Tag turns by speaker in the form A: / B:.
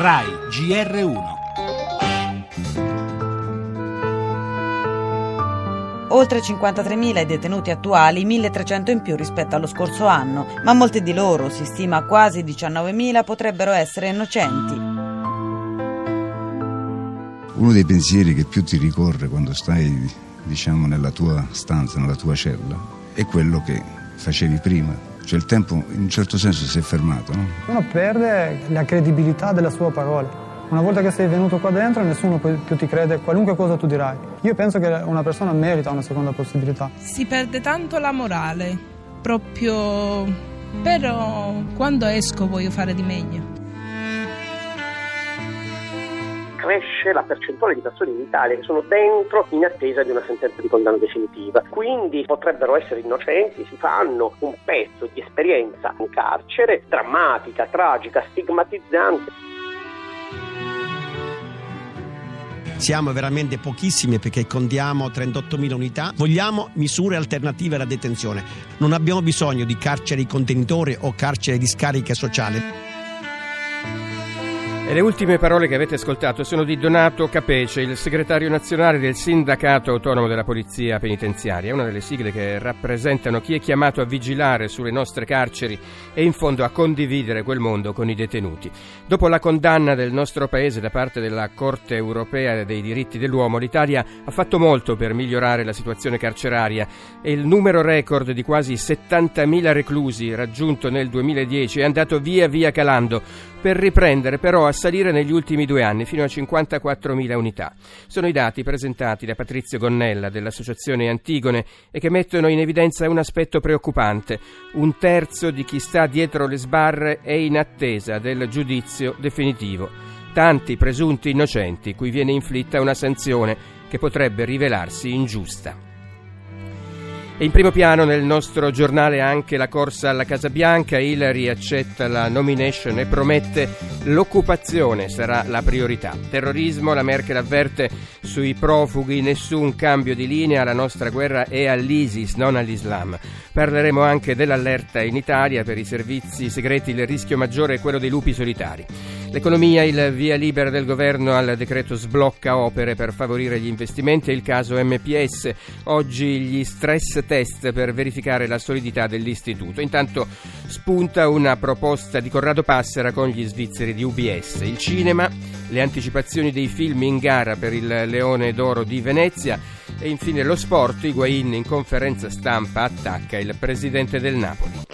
A: RAI GR1
B: Oltre 53.000 i detenuti attuali, 1.300 in più rispetto allo scorso anno, ma molti di loro, si stima quasi 19.000, potrebbero essere innocenti.
C: Uno dei pensieri che più ti ricorre quando stai, diciamo, nella tua stanza, nella tua cella, è quello che facevi prima. Cioè il tempo in un certo senso si è fermato, no?
D: Uno perde la credibilità della sua parola. Una volta che sei venuto qua dentro nessuno più ti crede qualunque cosa tu dirai. Io penso che una persona merita una seconda possibilità.
E: Si perde tanto la morale, proprio... però quando esco voglio fare di meglio.
F: Cresce la percentuale di persone in Italia che sono dentro in attesa di una sentenza di condanna definitiva. Quindi potrebbero essere innocenti, si fanno un pezzo di esperienza in carcere drammatica, tragica, stigmatizzante.
G: Siamo veramente pochissimi perché contiamo 38.000 unità. Vogliamo misure alternative alla detenzione. Non abbiamo bisogno di carceri contenitori o carceri di scarica sociale.
H: E le ultime parole che avete ascoltato sono di Donato Capece, il segretario nazionale del Sindacato Autonomo della Polizia Penitenziaria, una delle sigle che rappresentano chi è chiamato a vigilare sulle nostre carceri e in fondo a condividere quel mondo con i detenuti. Dopo la condanna del nostro paese da parte della Corte europea dei diritti dell'uomo, l'Italia ha fatto molto per migliorare la situazione carceraria e il numero record di quasi 70.000 reclusi raggiunto nel 2010 è andato via via calando per riprendere però a salire negli ultimi due anni fino a 54.000 unità. Sono i dati presentati da Patrizio Gonnella dell'Associazione Antigone e che mettono in evidenza un aspetto preoccupante. Un terzo di chi sta dietro le sbarre è in attesa del giudizio definitivo. Tanti presunti innocenti cui viene inflitta una sanzione che potrebbe rivelarsi ingiusta. In primo piano nel nostro giornale anche la corsa alla Casa Bianca. Hillary accetta la nomination e promette l'occupazione sarà la priorità. Terrorismo, la Merkel avverte sui profughi, nessun cambio di linea, la nostra guerra è all'ISIS, non all'Islam. Parleremo anche dell'allerta in Italia per i servizi segreti, il rischio maggiore è quello dei lupi solitari. L'economia, il via libera del governo al decreto sblocca opere per favorire gli investimenti e il caso MPS. Oggi gli stress test per verificare la solidità dell'istituto. Intanto spunta una proposta di Corrado Passera con gli svizzeri di UBS. Il cinema, le anticipazioni dei film in gara per il Leone d'Oro di Venezia e infine lo sport. Higuain in conferenza stampa attacca il presidente del Napoli.